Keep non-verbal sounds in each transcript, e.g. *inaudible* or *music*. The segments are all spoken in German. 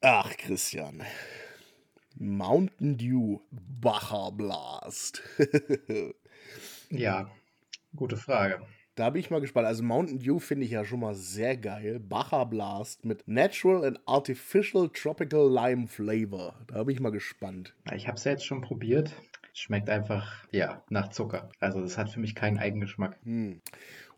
Ach, Christian. Mountain Dew Bacher Blast. *laughs* ja, gute Frage. Da bin ich mal gespannt. Also Mountain Dew finde ich ja schon mal sehr geil. Bacher Blast mit Natural and Artificial Tropical Lime Flavor. Da bin ich mal gespannt. Ich habe es ja jetzt schon probiert. Schmeckt einfach, ja, nach Zucker. Also das hat für mich keinen Eigengeschmack. Hm.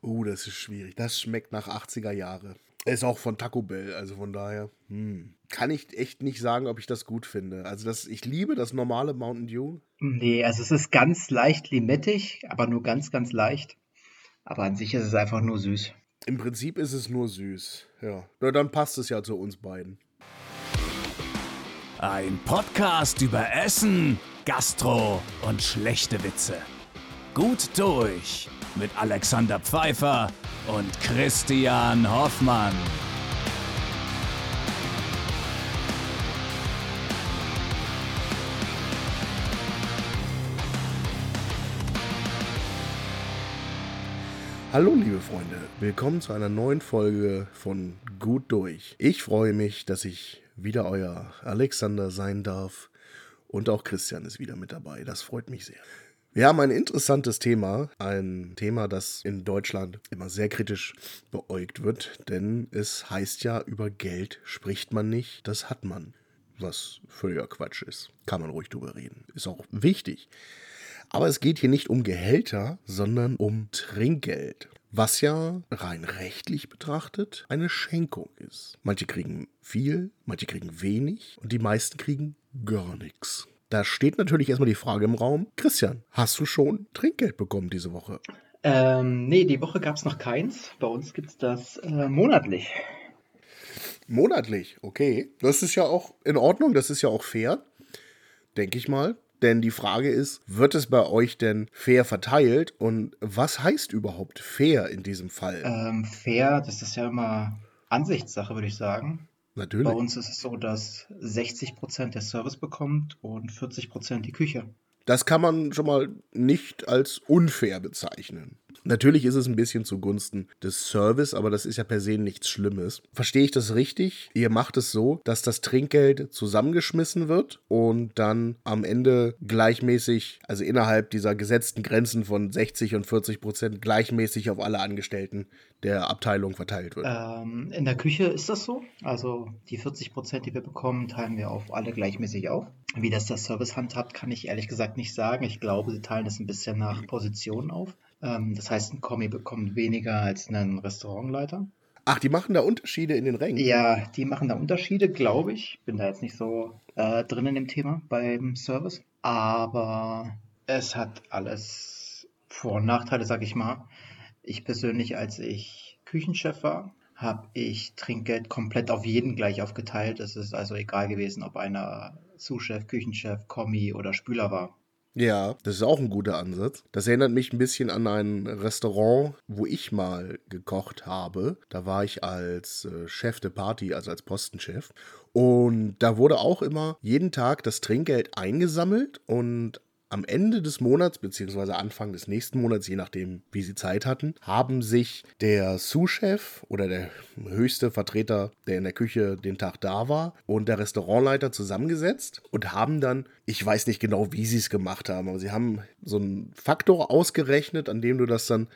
Uh, das ist schwierig. Das schmeckt nach 80er Jahre. Ist auch von Taco Bell, also von daher. Hm. Kann ich echt nicht sagen, ob ich das gut finde. Also das, ich liebe das normale Mountain Dew. Nee, also es ist ganz leicht limettig, aber nur ganz, ganz leicht. Aber an sich ist es einfach nur süß. Im Prinzip ist es nur süß, ja. Na, dann passt es ja zu uns beiden. Ein Podcast über Essen, Gastro und schlechte Witze. Gut durch mit Alexander Pfeiffer und Christian Hoffmann. Hallo liebe Freunde, willkommen zu einer neuen Folge von Gut durch. Ich freue mich, dass ich wieder euer Alexander sein darf und auch Christian ist wieder mit dabei. Das freut mich sehr. Wir haben ein interessantes Thema, ein Thema, das in Deutschland immer sehr kritisch beäugt wird, denn es heißt ja, über Geld spricht man nicht, das hat man. Was völliger Quatsch ist. Kann man ruhig drüber reden. Ist auch wichtig. Aber es geht hier nicht um Gehälter, sondern um Trinkgeld. Was ja rein rechtlich betrachtet eine Schenkung ist. Manche kriegen viel, manche kriegen wenig und die meisten kriegen gar nichts. Da steht natürlich erstmal die Frage im Raum, Christian, hast du schon Trinkgeld bekommen diese Woche? Ähm, nee, die Woche gab es noch keins. Bei uns gibt es das äh, monatlich. Monatlich, okay. Das ist ja auch in Ordnung, das ist ja auch fair, denke ich mal. Denn die Frage ist, wird es bei euch denn fair verteilt? Und was heißt überhaupt fair in diesem Fall? Ähm, fair, das ist ja immer Ansichtssache, würde ich sagen. Natürlich. Bei uns ist es so, dass 60% der Service bekommt und 40% die Küche. Das kann man schon mal nicht als unfair bezeichnen. Natürlich ist es ein bisschen zugunsten des Service, aber das ist ja per se nichts Schlimmes. Verstehe ich das richtig? Ihr macht es so, dass das Trinkgeld zusammengeschmissen wird und dann am Ende gleichmäßig, also innerhalb dieser gesetzten Grenzen von 60 und 40 Prozent, gleichmäßig auf alle Angestellten der Abteilung verteilt wird. Ähm, in der Küche ist das so. Also die 40 Prozent, die wir bekommen, teilen wir auf alle gleichmäßig auf. Wie das der Service handhabt, kann ich ehrlich gesagt nicht sagen. Ich glaube, sie teilen das ein bisschen nach Positionen auf. Ähm, das heißt, ein Kommi bekommt weniger als ein Restaurantleiter. Ach, die machen da Unterschiede in den Rängen? Ja, die machen da Unterschiede, glaube ich. Bin da jetzt nicht so äh, drin in dem Thema beim Service. Aber es hat alles Vor- und Nachteile, sag ich mal. Ich persönlich, als ich Küchenchef war, habe ich Trinkgeld komplett auf jeden gleich aufgeteilt. Es ist also egal gewesen, ob einer Sous-Chef, Küchenchef, Kommi oder Spüler war. Ja, das ist auch ein guter Ansatz. Das erinnert mich ein bisschen an ein Restaurant, wo ich mal gekocht habe. Da war ich als äh, Chef de Party, also als Postenchef. Und da wurde auch immer jeden Tag das Trinkgeld eingesammelt und am Ende des Monats, beziehungsweise Anfang des nächsten Monats, je nachdem, wie sie Zeit hatten, haben sich der Sous-Chef oder der höchste Vertreter, der in der Küche den Tag da war, und der Restaurantleiter zusammengesetzt und haben dann, ich weiß nicht genau, wie sie es gemacht haben, aber sie haben so einen Faktor ausgerechnet, an dem du das dann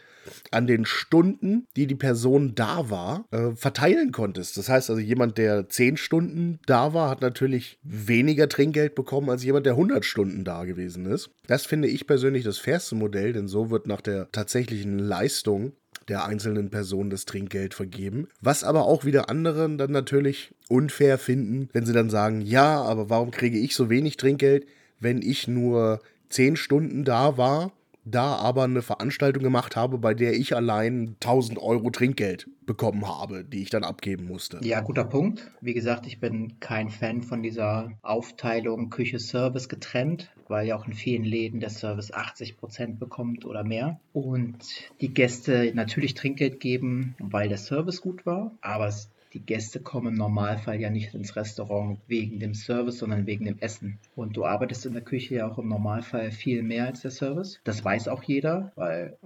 an den Stunden, die die Person da war, äh, verteilen konntest. Das heißt also, jemand, der 10 Stunden da war, hat natürlich weniger Trinkgeld bekommen als jemand, der 100 Stunden da gewesen ist. Das finde ich persönlich das fairste Modell, denn so wird nach der tatsächlichen Leistung der einzelnen Person das Trinkgeld vergeben. Was aber auch wieder anderen dann natürlich unfair finden, wenn sie dann sagen, ja, aber warum kriege ich so wenig Trinkgeld, wenn ich nur 10 Stunden da war da aber eine Veranstaltung gemacht habe, bei der ich allein 1000 Euro Trinkgeld bekommen habe, die ich dann abgeben musste. Ja, guter Punkt. Wie gesagt, ich bin kein Fan von dieser Aufteilung Küche-Service getrennt, weil ja auch in vielen Läden der Service 80 Prozent bekommt oder mehr. Und die Gäste natürlich Trinkgeld geben, weil der Service gut war, aber es die Gäste kommen im Normalfall ja nicht ins Restaurant wegen dem Service, sondern wegen dem Essen. Und du arbeitest in der Küche ja auch im Normalfall viel mehr als der Service. Das weiß auch jeder, weil.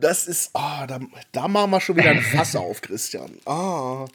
Das ist. Oh, da, da machen wir schon wieder ein Fass auf, Christian. Ah. Oh,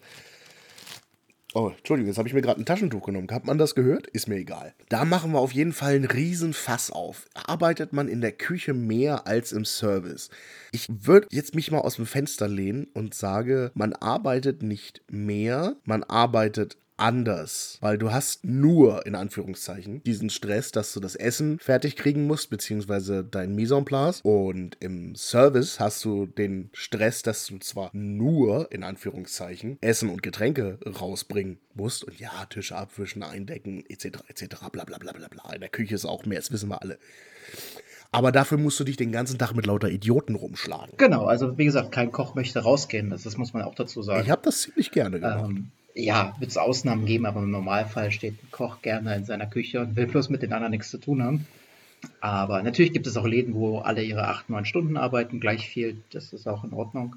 Entschuldigung, jetzt habe ich mir gerade ein Taschentuch genommen. Hat man das gehört? Ist mir egal. Da machen wir auf jeden Fall einen riesen Fass auf. Arbeitet man in der Küche mehr als im Service? Ich würde jetzt mich mal aus dem Fenster lehnen und sage, man arbeitet nicht mehr, man arbeitet anders, weil du hast nur, in Anführungszeichen, diesen Stress, dass du das Essen fertig kriegen musst, beziehungsweise dein Mise en place. Und im Service hast du den Stress, dass du zwar nur, in Anführungszeichen, Essen und Getränke rausbringen musst. Und ja, Tische abwischen, eindecken, etc., etc., bla bla bla bla bla. In der Küche ist auch mehr, das wissen wir alle. Aber dafür musst du dich den ganzen Tag mit lauter Idioten rumschlagen. Genau, also wie gesagt, kein Koch möchte rausgehen, das, das muss man auch dazu sagen. Ich habe das ziemlich gerne gemacht. Ähm, ja, wird es Ausnahmen geben, aber im Normalfall steht ein Koch gerne in seiner Küche und will bloß mit den anderen nichts zu tun haben. Aber natürlich gibt es auch Läden, wo alle ihre 8, 9 Stunden arbeiten, gleich viel. Das ist auch in Ordnung.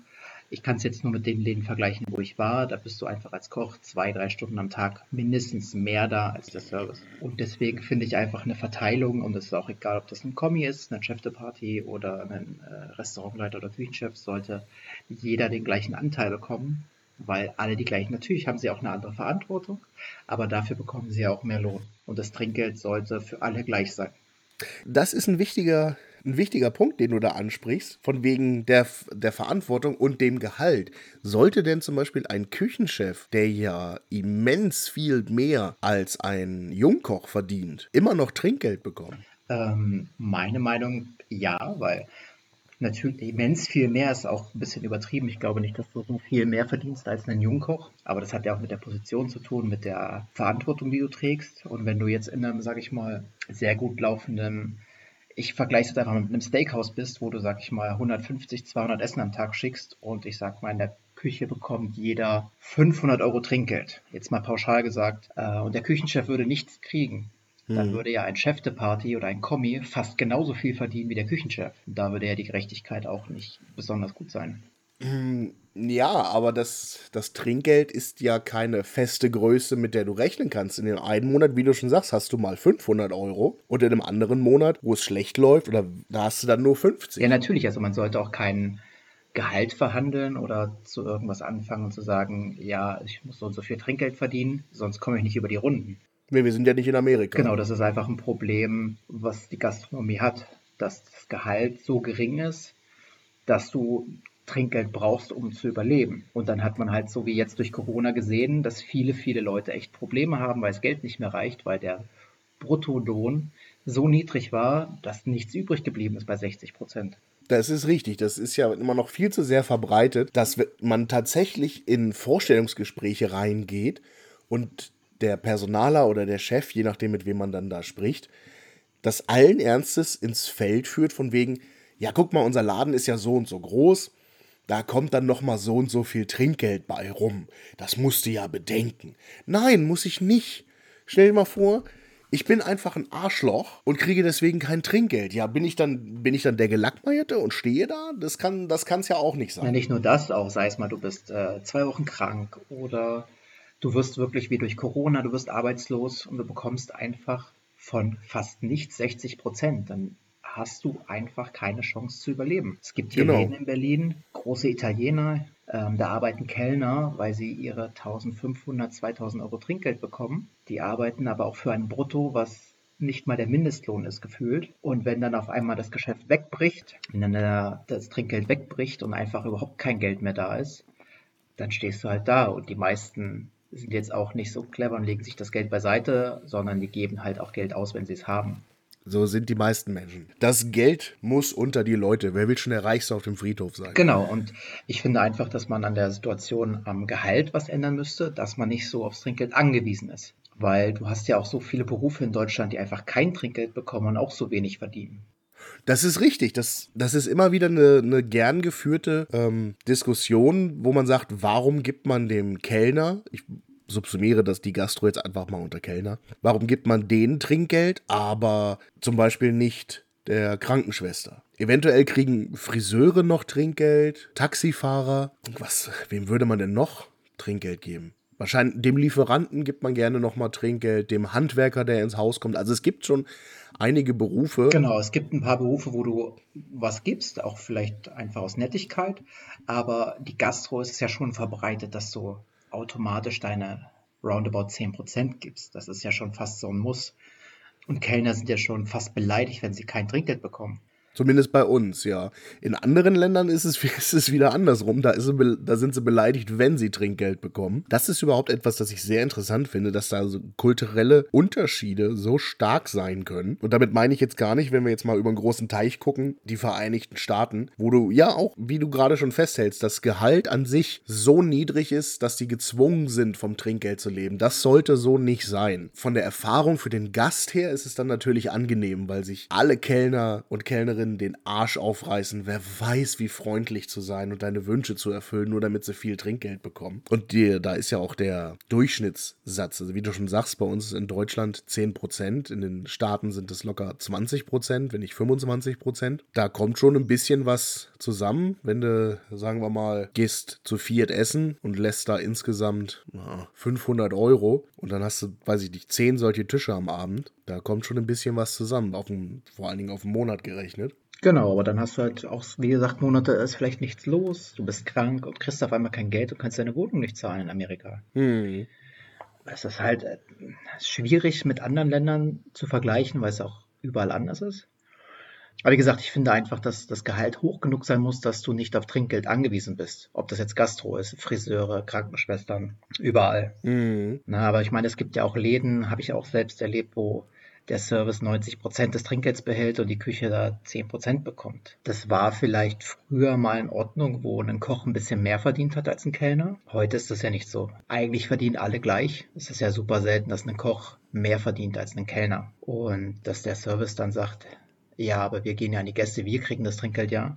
Ich kann es jetzt nur mit den Läden vergleichen, wo ich war. Da bist du einfach als Koch zwei, drei Stunden am Tag mindestens mehr da als der Service. Und deswegen finde ich einfach eine Verteilung, und es ist auch egal, ob das ein Kommi ist, eine Chef Party oder ein äh, Restaurantleiter oder Küchenchef, sollte jeder den gleichen Anteil bekommen weil alle die gleichen, natürlich haben sie auch eine andere Verantwortung, aber dafür bekommen sie ja auch mehr Lohn. Und das Trinkgeld sollte für alle gleich sein. Das ist ein wichtiger, ein wichtiger Punkt, den du da ansprichst, von wegen der, der Verantwortung und dem Gehalt. Sollte denn zum Beispiel ein Küchenchef, der ja immens viel mehr als ein Jungkoch verdient, immer noch Trinkgeld bekommen? Ähm, meine Meinung ja, weil Natürlich, immens viel mehr ist auch ein bisschen übertrieben. Ich glaube nicht, dass du so viel mehr verdienst als ein Jungkoch. Aber das hat ja auch mit der Position zu tun, mit der Verantwortung, die du trägst. Und wenn du jetzt in einem, sag ich mal, sehr gut laufenden, ich vergleiche es einfach mit einem Steakhouse bist, wo du, sag ich mal, 150, 200 Essen am Tag schickst und ich sag mal, in der Küche bekommt jeder 500 Euro Trinkgeld. Jetzt mal pauschal gesagt. Äh, und der Küchenchef würde nichts kriegen dann hm. würde ja ein Chef de Party oder ein Kommi fast genauso viel verdienen wie der Küchenchef. Da würde ja die Gerechtigkeit auch nicht besonders gut sein. Hm, ja, aber das, das Trinkgeld ist ja keine feste Größe, mit der du rechnen kannst. In dem einen Monat, wie du schon sagst, hast du mal 500 Euro und in einem anderen Monat, wo es schlecht läuft, oder da hast du dann nur 50. Ja, natürlich. Also man sollte auch kein Gehalt verhandeln oder zu irgendwas anfangen und zu sagen, ja, ich muss so und so viel Trinkgeld verdienen, sonst komme ich nicht über die Runden. Nee, wir sind ja nicht in Amerika. Genau, das ist einfach ein Problem, was die Gastronomie hat, dass das Gehalt so gering ist, dass du Trinkgeld brauchst, um zu überleben. Und dann hat man halt so wie jetzt durch Corona gesehen, dass viele, viele Leute echt Probleme haben, weil das Geld nicht mehr reicht, weil der Bruttolohn so niedrig war, dass nichts übrig geblieben ist bei 60 Prozent. Das ist richtig. Das ist ja immer noch viel zu sehr verbreitet, dass man tatsächlich in Vorstellungsgespräche reingeht und der Personaler oder der Chef, je nachdem, mit wem man dann da spricht, das allen Ernstes ins Feld führt, von wegen, ja, guck mal, unser Laden ist ja so und so groß, da kommt dann noch mal so und so viel Trinkgeld bei rum. Das musst du ja bedenken. Nein, muss ich nicht. Stell dir mal vor, ich bin einfach ein Arschloch und kriege deswegen kein Trinkgeld. Ja, bin ich dann, bin ich dann der Gelackmeierte und stehe da? Das kann das ja auch nicht sein. Ja, nicht nur das, auch sei es mal, du bist äh, zwei Wochen krank oder du wirst wirklich wie durch Corona, du wirst arbeitslos und du bekommst einfach von fast nichts 60 Prozent. Dann hast du einfach keine Chance zu überleben. Es gibt hier genau. Läden in Berlin, große Italiener, ähm, da arbeiten Kellner, weil sie ihre 1500, 2000 Euro Trinkgeld bekommen. Die arbeiten aber auch für ein Brutto, was nicht mal der Mindestlohn ist gefühlt. Und wenn dann auf einmal das Geschäft wegbricht, wenn dann das Trinkgeld wegbricht und einfach überhaupt kein Geld mehr da ist, dann stehst du halt da. Und die meisten sind jetzt auch nicht so clever und legen sich das Geld beiseite, sondern die geben halt auch Geld aus, wenn sie es haben. So sind die meisten Menschen. Das Geld muss unter die Leute. Wer will schon der Reichste auf dem Friedhof sein? Genau, und ich finde einfach, dass man an der Situation am Gehalt was ändern müsste, dass man nicht so aufs Trinkgeld angewiesen ist. Weil du hast ja auch so viele Berufe in Deutschland, die einfach kein Trinkgeld bekommen und auch so wenig verdienen. Das ist richtig. Das, das ist immer wieder eine, eine gern geführte ähm, Diskussion, wo man sagt, warum gibt man dem Kellner, ich subsumiere das die Gastro jetzt einfach mal unter Kellner, warum gibt man denen Trinkgeld, aber zum Beispiel nicht der Krankenschwester? Eventuell kriegen Friseure noch Trinkgeld, Taxifahrer. Was, wem würde man denn noch Trinkgeld geben? Wahrscheinlich dem Lieferanten gibt man gerne nochmal Trinkgeld, dem Handwerker, der ins Haus kommt. Also es gibt schon einige Berufe. Genau, es gibt ein paar Berufe, wo du was gibst, auch vielleicht einfach aus Nettigkeit. Aber die Gastro ist ja schon verbreitet, dass du automatisch deine roundabout 10% gibst. Das ist ja schon fast so ein Muss. Und Kellner sind ja schon fast beleidigt, wenn sie kein Trinkgeld bekommen. Zumindest bei uns, ja. In anderen Ländern ist es, *laughs* ist es wieder andersrum. Da, ist da sind sie beleidigt, wenn sie Trinkgeld bekommen. Das ist überhaupt etwas, das ich sehr interessant finde, dass da so kulturelle Unterschiede so stark sein können. Und damit meine ich jetzt gar nicht, wenn wir jetzt mal über einen großen Teich gucken, die Vereinigten Staaten, wo du ja auch, wie du gerade schon festhältst, das Gehalt an sich so niedrig ist, dass die gezwungen sind, vom Trinkgeld zu leben. Das sollte so nicht sein. Von der Erfahrung für den Gast her ist es dann natürlich angenehm, weil sich alle Kellner und Kellnerinnen Freundinnen den Arsch aufreißen, wer weiß, wie freundlich zu sein und deine Wünsche zu erfüllen, nur damit sie viel Trinkgeld bekommen. Und die, da ist ja auch der Durchschnittssatz, also wie du schon sagst, bei uns ist in Deutschland 10%, in den Staaten sind es locker 20%, wenn nicht 25%. Da kommt schon ein bisschen was zusammen, wenn du, sagen wir mal, gehst zu Fiat essen und lässt da insgesamt na, 500 Euro und dann hast du, weiß ich nicht, 10 solche Tische am Abend. Da kommt schon ein bisschen was zusammen, auf dem, vor allen Dingen auf den Monat gerechnet. Genau, aber dann hast du halt auch, wie gesagt, Monate ist vielleicht nichts los, du bist krank und kriegst auf einmal kein Geld und kannst deine Wohnung nicht zahlen in Amerika. Hm. Es ist halt äh, schwierig mit anderen Ländern zu vergleichen, weil es auch überall anders ist. Aber wie gesagt, ich finde einfach, dass das Gehalt hoch genug sein muss, dass du nicht auf Trinkgeld angewiesen bist. Ob das jetzt Gastro ist, Friseure, Krankenschwestern, überall. Mhm. Na, aber ich meine, es gibt ja auch Läden, habe ich auch selbst erlebt, wo der Service 90 Prozent des Trinkgelds behält und die Küche da 10 Prozent bekommt. Das war vielleicht früher mal in Ordnung, wo ein Koch ein bisschen mehr verdient hat als ein Kellner. Heute ist das ja nicht so. Eigentlich verdienen alle gleich. Es ist ja super selten, dass ein Koch mehr verdient als ein Kellner. Und dass der Service dann sagt, ja, aber wir gehen ja an die Gäste, wir kriegen das Trinkgeld ja.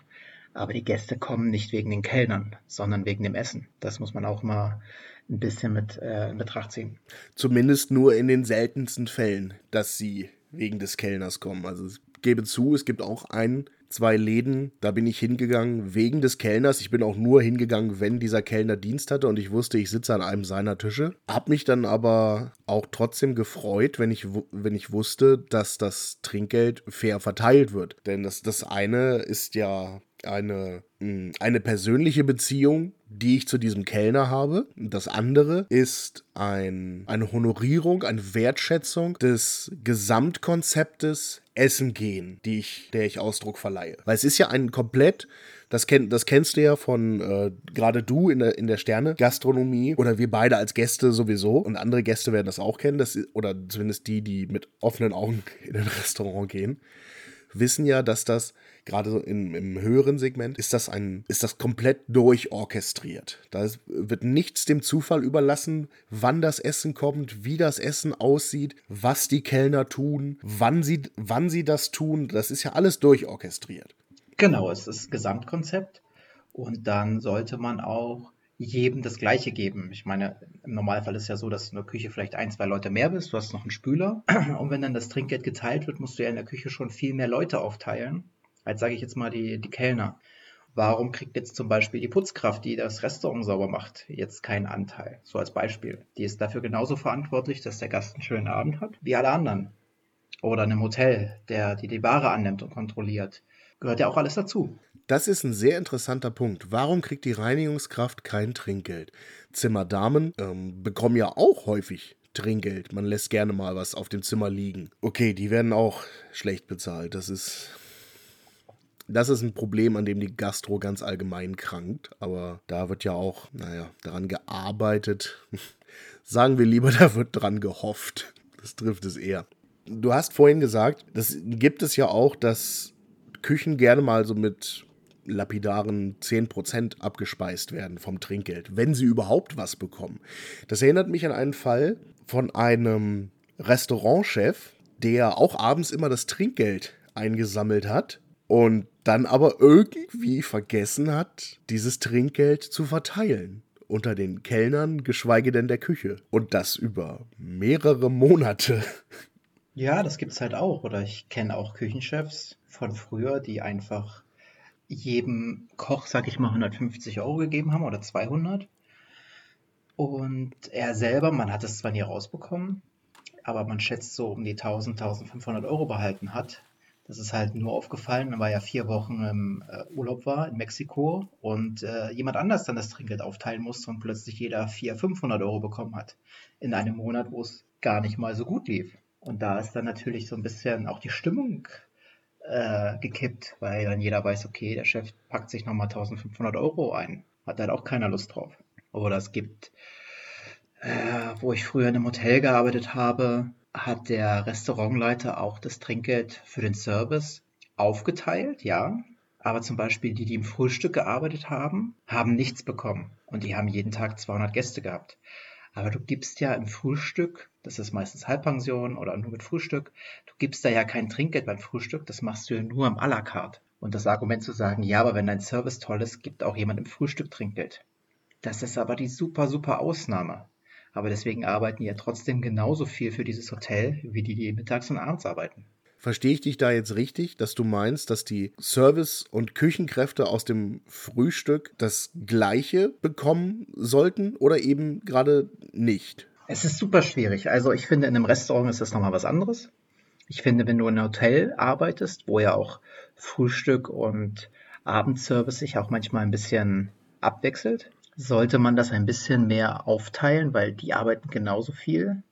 Aber die Gäste kommen nicht wegen den Kellnern, sondern wegen dem Essen. Das muss man auch mal ein bisschen mit äh, in Betracht ziehen. Zumindest nur in den seltensten Fällen, dass sie wegen des Kellners kommen. Also ich gebe zu, es gibt auch einen zwei Läden, da bin ich hingegangen wegen des Kellners. Ich bin auch nur hingegangen, wenn dieser Kellner Dienst hatte und ich wusste, ich sitze an einem seiner Tische. Hab mich dann aber auch trotzdem gefreut, wenn ich, wenn ich wusste, dass das Trinkgeld fair verteilt wird. Denn das, das eine ist ja eine, hm, eine persönliche Beziehung, die ich zu diesem Kellner habe. Das andere ist ein, eine Honorierung, eine Wertschätzung des Gesamtkonzeptes Essen gehen, die ich, der ich Ausdruck verleihe. Weil es ist ja ein komplett, das, kenn, das kennst du ja von äh, gerade du in der, in der Sterne-Gastronomie oder wir beide als Gäste sowieso und andere Gäste werden das auch kennen, das, oder zumindest die, die mit offenen Augen *laughs* in ein Restaurant gehen, wissen ja, dass das gerade so im, im höheren Segment, ist das ein, ist das komplett durchorchestriert. Da wird nichts dem Zufall überlassen, wann das Essen kommt, wie das Essen aussieht, was die Kellner tun, wann sie, wann sie das tun. Das ist ja alles durchorchestriert. Genau, es ist Gesamtkonzept. Und dann sollte man auch jedem das Gleiche geben. Ich meine, im Normalfall ist ja so, dass in der Küche vielleicht ein, zwei Leute mehr bist, du hast noch einen Spüler *clears throat* und wenn dann das Trinkgeld geteilt wird, musst du ja in der Küche schon viel mehr Leute aufteilen als sage ich jetzt mal die, die Kellner. Warum kriegt jetzt zum Beispiel die Putzkraft, die das Restaurant sauber macht, jetzt keinen Anteil? So als Beispiel. Die ist dafür genauso verantwortlich, dass der Gast einen schönen Abend hat, wie alle anderen. Oder in einem Hotel, der die, die Ware annimmt und kontrolliert. Gehört ja auch alles dazu. Das ist ein sehr interessanter Punkt. Warum kriegt die Reinigungskraft kein Trinkgeld? Zimmerdamen ähm, bekommen ja auch häufig Trinkgeld. Man lässt gerne mal was auf dem Zimmer liegen. Okay, die werden auch schlecht bezahlt. Das ist das ist ein Problem, an dem die Gastro ganz allgemein krankt. Aber da wird ja auch, naja, daran gearbeitet. *laughs* Sagen wir lieber, *laughs* da wird dran gehofft. Das trifft es eher. Du hast vorhin gesagt, das gibt es ja auch, dass Küchen gerne mal so mit lapidaren 10% abgespeist werden vom Trinkgeld, wenn sie überhaupt was bekommen. Das erinnert mich an einen Fall von einem Restaurantchef, der auch abends immer das Trinkgeld eingesammelt hat und dann aber irgendwie vergessen hat, dieses Trinkgeld zu verteilen unter den Kellnern, geschweige denn der Küche. Und das über mehrere Monate. Ja, das gibt es halt auch. Oder ich kenne auch Küchenchefs von früher, die einfach jedem Koch, sag ich mal, 150 Euro gegeben haben oder 200. Und er selber, man hat es zwar nie rausbekommen, aber man schätzt so um die 1000, 1500 Euro behalten hat Das ist halt nur aufgefallen, weil er ja vier Wochen im äh, Urlaub war in Mexiko und äh, jemand anders dann das Trinkgeld aufteilen musste und plötzlich jeder 400, 500 Euro bekommen hat. In einem Monat, wo es gar nicht mal so gut lief. Und da ist dann natürlich so ein bisschen auch die Stimmung äh, gekippt, weil dann jeder weiß, okay, der Chef packt sich nochmal 1500 Euro ein. Hat halt auch keiner Lust drauf. Oder es gibt, äh, wo ich früher in einem Hotel gearbeitet habe, hat der Restaurantleiter auch das Trinkgeld für den Service aufgeteilt, ja. Aber zum Beispiel die, die im Frühstück gearbeitet haben, haben nichts bekommen. Und die haben jeden Tag 200 Gäste gehabt. Aber du gibst ja im Frühstück, das ist meistens Halbpension oder nur mit Frühstück, du gibst da ja kein Trinkgeld beim Frühstück, das machst du ja nur am à la carte. Und das Argument zu sagen, ja, aber wenn dein Service toll ist, gibt auch jemand im Frühstück Trinkgeld. Das ist aber die super, super Ausnahme. Aber deswegen arbeiten ja trotzdem genauso viel für dieses Hotel, wie die, die mittags und abends arbeiten. Verstehe ich dich da jetzt richtig, dass du meinst, dass die Service- und Küchenkräfte aus dem Frühstück das gleiche bekommen sollten oder eben gerade nicht? Es ist super schwierig. Also ich finde, in einem Restaurant ist das nochmal was anderes. Ich finde, wenn du in einem Hotel arbeitest, wo ja auch Frühstück und Abendservice sich auch manchmal ein bisschen abwechselt, sollte man das ein bisschen mehr aufteilen, weil die arbeiten genauso viel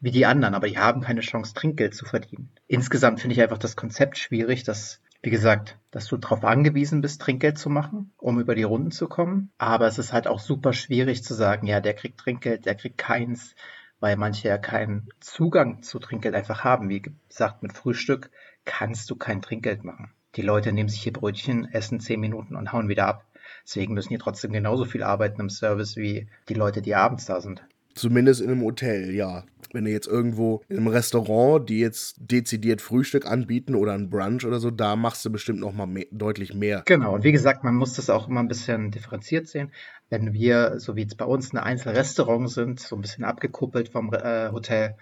wie die anderen, aber die haben keine Chance, Trinkgeld zu verdienen. Insgesamt finde ich einfach das Konzept schwierig, dass, wie gesagt, dass du darauf angewiesen bist, Trinkgeld zu machen, um über die Runden zu kommen. Aber es ist halt auch super schwierig zu sagen, ja, der kriegt Trinkgeld, der kriegt keins, weil manche ja keinen Zugang zu Trinkgeld einfach haben. Wie gesagt, mit Frühstück kannst du kein Trinkgeld machen. Die Leute nehmen sich ihr Brötchen, essen zehn Minuten und hauen wieder ab. Deswegen müssen die trotzdem genauso viel arbeiten im Service wie die Leute, die abends da sind. Zumindest in einem Hotel, ja. Wenn du jetzt irgendwo einem Restaurant, die jetzt dezidiert Frühstück anbieten oder ein Brunch oder so, da machst du bestimmt noch mal mehr, deutlich mehr. Genau, und wie gesagt, man muss das auch immer ein bisschen differenziert sehen. Wenn wir, so wie jetzt bei uns, ein Einzelrestaurant sind, so ein bisschen abgekuppelt vom äh, Hotel,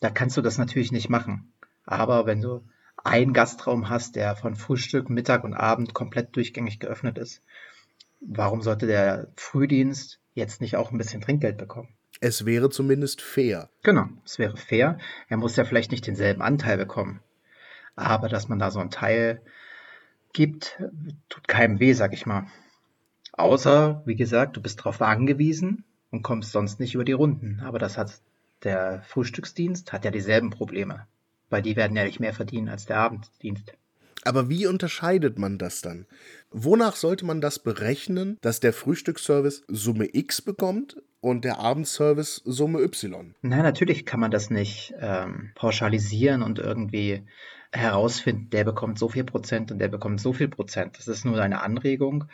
da kannst du das natürlich nicht machen. Aber wenn du einen Gastraum hast, der von Frühstück, Mittag und Abend komplett durchgängig geöffnet ist, warum sollte der Frühdienst jetzt nicht auch ein bisschen Trinkgeld bekommen? Es wäre zumindest fair. Genau, es wäre fair. Er muss ja vielleicht nicht denselben Anteil bekommen. Aber dass man da so einen Teil gibt, tut keinem weh, sag ich mal. Außer, wie gesagt, du bist darauf angewiesen und kommst sonst nicht über die Runden. Aber das hat der Frühstücksdienst hat ja dieselben Probleme. Weil die werden ja nicht mehr verdienen als der Abenddienst. Aber wie unterscheidet man das dann? Wonach sollte man das berechnen, dass der Frühstücksservice Summe X bekommt und der Abendservice Summe Y? Na, natürlich kann man das nicht ähm, pauschalisieren und irgendwie herausfinden, der bekommt so viel Prozent und der bekommt so viel Prozent. Das ist nur eine Anregung,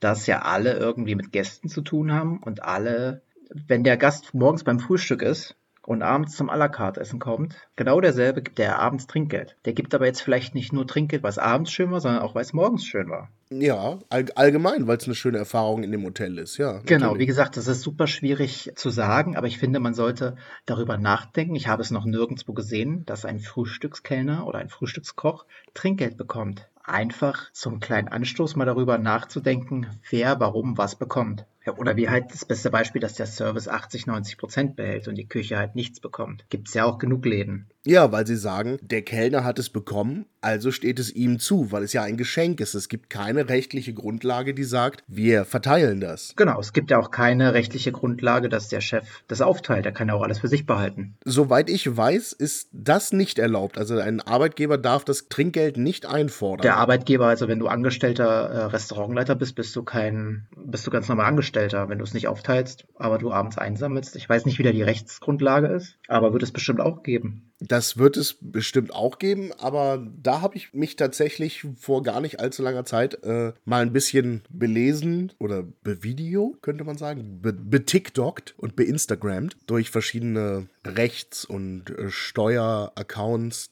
dass ja alle irgendwie mit Gästen zu tun haben und alle, wenn der Gast morgens beim Frühstück ist, und abends zum à la carte Essen kommt, genau derselbe gibt der abends Trinkgeld. Der gibt aber jetzt vielleicht nicht nur Trinkgeld, weil es abends schön war, sondern auch weil es morgens schön war. Ja, all, allgemein, weil es eine schöne Erfahrung in dem Hotel ist, ja. Genau, natürlich. wie gesagt, das ist super schwierig zu sagen, aber ich finde, man sollte darüber nachdenken. Ich habe es noch nirgendwo gesehen, dass ein Frühstückskellner oder ein Frühstückskoch Trinkgeld bekommt. Einfach zum kleinen Anstoß mal darüber nachzudenken, wer warum was bekommt. Ja, oder wie halt das beste Beispiel, dass der Service 80, 90 Prozent behält und die Küche halt nichts bekommt. Gibt es ja auch genug Läden. Ja, weil sie sagen, der Kellner hat es bekommen, also steht es ihm zu, weil es ja ein Geschenk ist. Es gibt keine rechtliche Grundlage, die sagt, wir verteilen das. Genau, es gibt ja auch keine rechtliche Grundlage, dass der Chef das aufteilt. Er kann ja auch alles für sich behalten. Soweit ich weiß, ist das nicht erlaubt. Also ein Arbeitgeber darf das Trinkgeld nicht einfordern. Der Arbeitgeber, also wenn du angestellter äh, Restaurantleiter bist, bist du kein, bist du ganz normal Angestellter, wenn du es nicht aufteilst, aber du abends einsammelst. Ich weiß nicht, wie da die Rechtsgrundlage ist, aber wird es bestimmt auch geben. Das wird es bestimmt auch geben, aber da habe ich mich tatsächlich vor gar nicht allzu langer Zeit äh, mal ein bisschen belesen oder bevideo, könnte man sagen, be betiktokt und beinstagrammt durch verschiedene Rechts- und äh, Steueraccounts.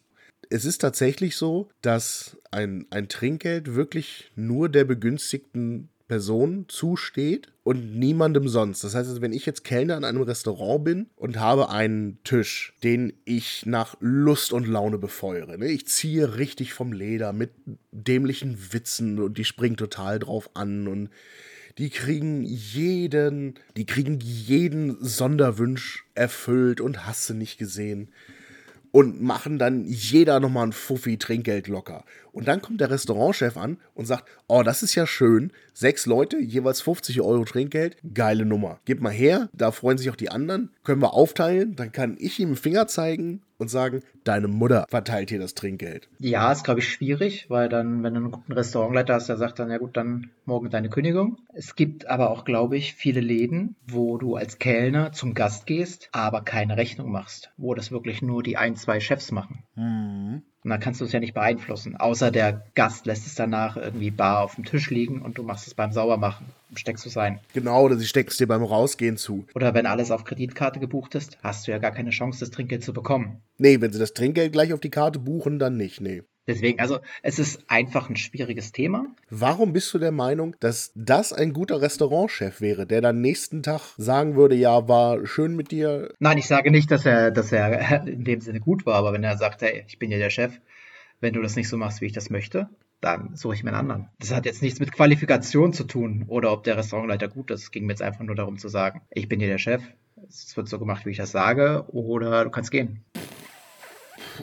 Es ist tatsächlich so, dass ein, ein Trinkgeld wirklich nur der begünstigten Person zusteht und niemandem sonst. Das heißt, also, wenn ich jetzt Kellner in einem Restaurant bin und habe einen Tisch, den ich nach Lust und Laune befeuere, ne? ich ziehe richtig vom Leder mit dämlichen Witzen und die springen total drauf an und die kriegen jeden, die kriegen jeden Sonderwunsch erfüllt und hast du nicht gesehen. und machen dann jeder nochmal ein Fuffi Trinkgeld locker. Und dann kommt der Restaurantchef an und sagt, oh, das ist ja schön, sechs Leute, jeweils 50 Euro Trinkgeld, geile Nummer. Gib mal her, da freuen sich auch die anderen, können wir aufteilen, dann kann ich ihm den Finger zeigen und sagen, deine Mutter verteilt hier das Trinkgeld. Ja, ist, glaube ich, schwierig, weil dann, wenn du einen guten Restaurantleiter hast, der sagt dann, ja gut, dann morgen deine Kündigung. Es gibt aber auch, glaube ich, viele Läden, wo du als Kellner zum Gast gehst, aber keine Rechnung machst, wo das wirklich nur die ein, zwei Chefs machen. Mhm. Und dann kannst du es ja nicht beeinflussen. Außer der Gast lässt es danach irgendwie bar auf dem Tisch liegen und du machst es beim Saubermachen. Steckst du es ein. Genau, oder sie stecken es dir beim Rausgehen zu. Oder wenn alles auf Kreditkarte gebucht ist, hast du ja gar keine Chance, das Trinkgeld zu bekommen. Nee, wenn sie das Trinkgeld gleich auf die Karte buchen, dann nicht, nee. Deswegen, also es ist einfach ein schwieriges Thema. Warum bist du der Meinung, dass das ein guter Restaurantchef wäre, der dann nächsten Tag sagen würde, ja, war schön mit dir? Nein, ich sage nicht, dass er, dass er *laughs* in dem Sinne gut war, aber wenn er sagt, hey, ich bin ja der Chef, wenn du das nicht so machst, wie ich das möchte, dann suche ich mir einen anderen. Das hat jetzt nichts mit Qualifikation zu tun oder ob der Restaurantleiter gut ist. Es ging mir jetzt einfach nur darum zu sagen, ich bin hier der Chef, es wird so gemacht, wie ich das sage, oder du kannst gehen.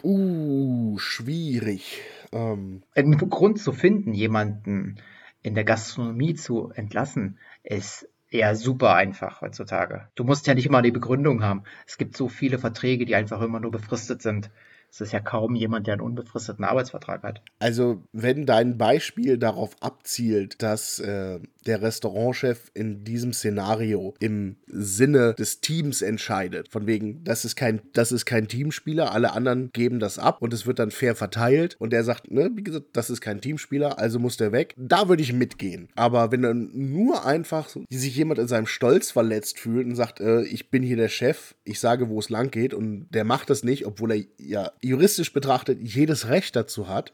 Uh, schwierig. Ähm, Einen Grund zu finden, jemanden in der Gastronomie zu entlassen, ist eher super einfach heutzutage. Du musst ja nicht immer die Begründung haben. Es gibt so viele Verträge, die einfach immer nur befristet sind. Es ist ja kaum jemand, der einen unbefristeten Arbeitsvertrag hat. Also, wenn dein Beispiel darauf abzielt, dass äh, der Restaurantchef in diesem Szenario im Sinne des Teams entscheidet, von wegen, das ist kein, das ist kein Teamspieler, alle anderen geben das ab und es wird dann fair verteilt und er sagt, ne, wie gesagt, das ist kein Teamspieler, also muss der weg. Da würde ich mitgehen. Aber wenn dann nur einfach sich jemand in seinem Stolz verletzt fühlt und sagt, äh, ich bin hier der Chef, ich sage, wo es lang geht und der macht das nicht, obwohl er ja juristisch betrachtet jedes Recht dazu hat,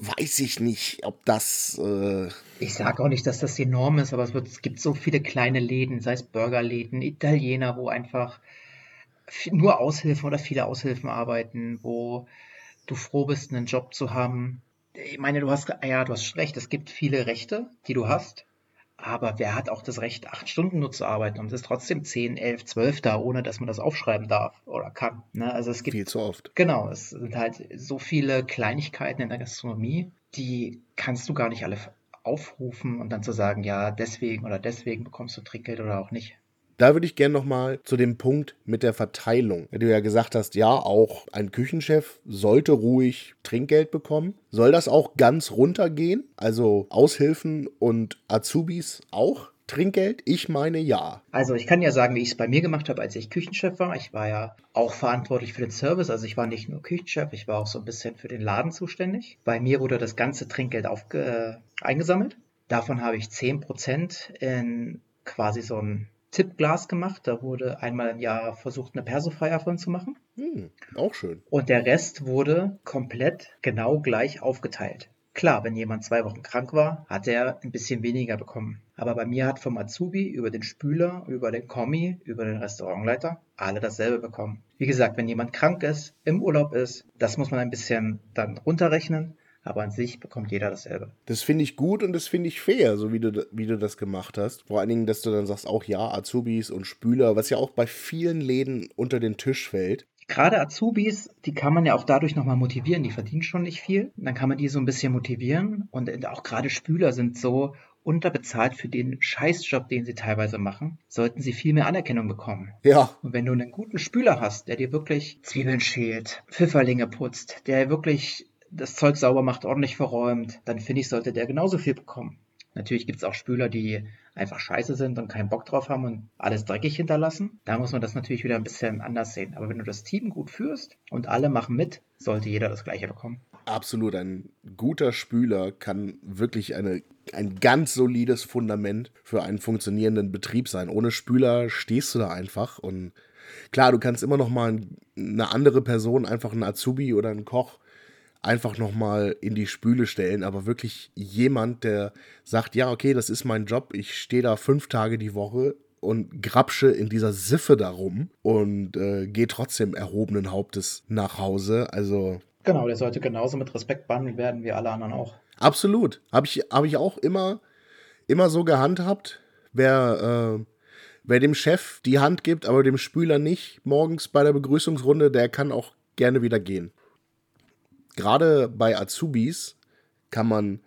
weiß ich nicht, ob das. Äh ich sage auch nicht, dass das die Norm ist, aber es, wird, es gibt so viele kleine Läden, sei es Burgerläden, Italiener, wo einfach nur Aushilfen oder viele Aushilfen arbeiten, wo du froh bist, einen Job zu haben. Ich meine, du hast, ja, du hast recht, es gibt viele Rechte, die du hast, aber wer hat auch das Recht, acht Stunden nur zu arbeiten und es ist trotzdem 10, 11, 12 da, ohne dass man das aufschreiben darf oder kann? Ne? Also es gibt viel zu oft. Genau, es sind halt so viele Kleinigkeiten in der Gastronomie, die kannst du gar nicht alle aufrufen und dann zu sagen, ja, deswegen oder deswegen bekommst du Trinkgeld oder auch nicht. Da würde ich gerne nochmal zu dem Punkt mit der Verteilung. Du ja gesagt hast, ja, auch ein Küchenchef sollte ruhig Trinkgeld bekommen. Soll das auch ganz runtergehen? Also Aushilfen und Azubis auch? Trinkgeld? Ich meine ja. Also ich kann ja sagen, wie ich es bei mir gemacht habe, als ich Küchenchef war. Ich war ja auch verantwortlich für den Service. Also ich war nicht nur Küchenchef, ich war auch so ein bisschen für den Laden zuständig. Bei mir wurde das ganze Trinkgeld aufge äh, eingesammelt. Davon habe ich 10% in quasi so ein Tippglas gemacht. Da wurde einmal im Jahr versucht, eine Persofeier von zu machen. Hm, auch schön. Und der Rest wurde komplett genau gleich aufgeteilt. Klar, wenn jemand zwei Wochen krank war, hat er ein bisschen weniger bekommen. Aber bei mir hat vom Azubi über den Spüler, über den Kommi, über den Restaurantleiter alle dasselbe bekommen. Wie gesagt, wenn jemand krank ist, im Urlaub ist, das muss man ein bisschen dann runterrechnen aber an sich bekommt jeder dasselbe. Das finde ich gut und das finde ich fair, so wie du, wie du das gemacht hast. Vor allen Dingen, dass du dann sagst, auch ja, Azubis und Spüler, was ja auch bei vielen Läden unter den Tisch fällt. Gerade Azubis, die kann man ja auch dadurch nochmal motivieren. Die verdienen schon nicht viel. Dann kann man die so ein bisschen motivieren. Und auch gerade Spüler sind so unterbezahlt für den Scheißjob, den sie teilweise machen, sollten sie viel mehr Anerkennung bekommen. Ja. Und wenn du einen guten Spüler hast, der dir wirklich Zwiebeln schält, Pfifferlinge putzt, der wirklich das Zeug sauber macht, ordentlich verräumt, dann finde ich, sollte der genauso viel bekommen. Natürlich gibt es auch Spüler, die einfach scheiße sind und keinen Bock drauf haben und alles dreckig hinterlassen. Da muss man das natürlich wieder ein bisschen anders sehen. Aber wenn du das Team gut führst und alle machen mit, sollte jeder das Gleiche bekommen. Absolut. Ein guter Spüler kann wirklich eine, ein ganz solides Fundament für einen funktionierenden Betrieb sein. Ohne Spüler stehst du da einfach und klar, du kannst immer noch mal eine andere Person, einfach einen Azubi oder einen Koch, einfach nochmal in die Spüle stellen, aber wirklich jemand, der sagt, ja, okay, das ist mein Job, ich stehe da fünf Tage die Woche und grapsche in dieser Siffe darum und äh, gehe trotzdem erhobenen Hauptes nach Hause. Also. Genau, der sollte genauso mit Respekt behandelt werden wie alle anderen auch. Absolut. Habe ich, hab ich auch immer, immer so gehandhabt. Wer, äh, wer dem Chef die Hand gibt, aber dem Spüler nicht, morgens bei der Begrüßungsrunde, der kann auch gerne wieder gehen. Gerade bei Azubis kann man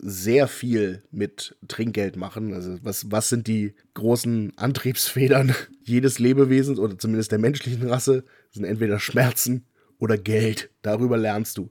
sehr viel mit Trinkgeld machen. Also was, was sind die großen Antriebsfedern *laughs* jedes Lebewesens oder zumindest der menschlichen Rasse? Das sind entweder Schmerzen oder Geld. Darüber lernst du.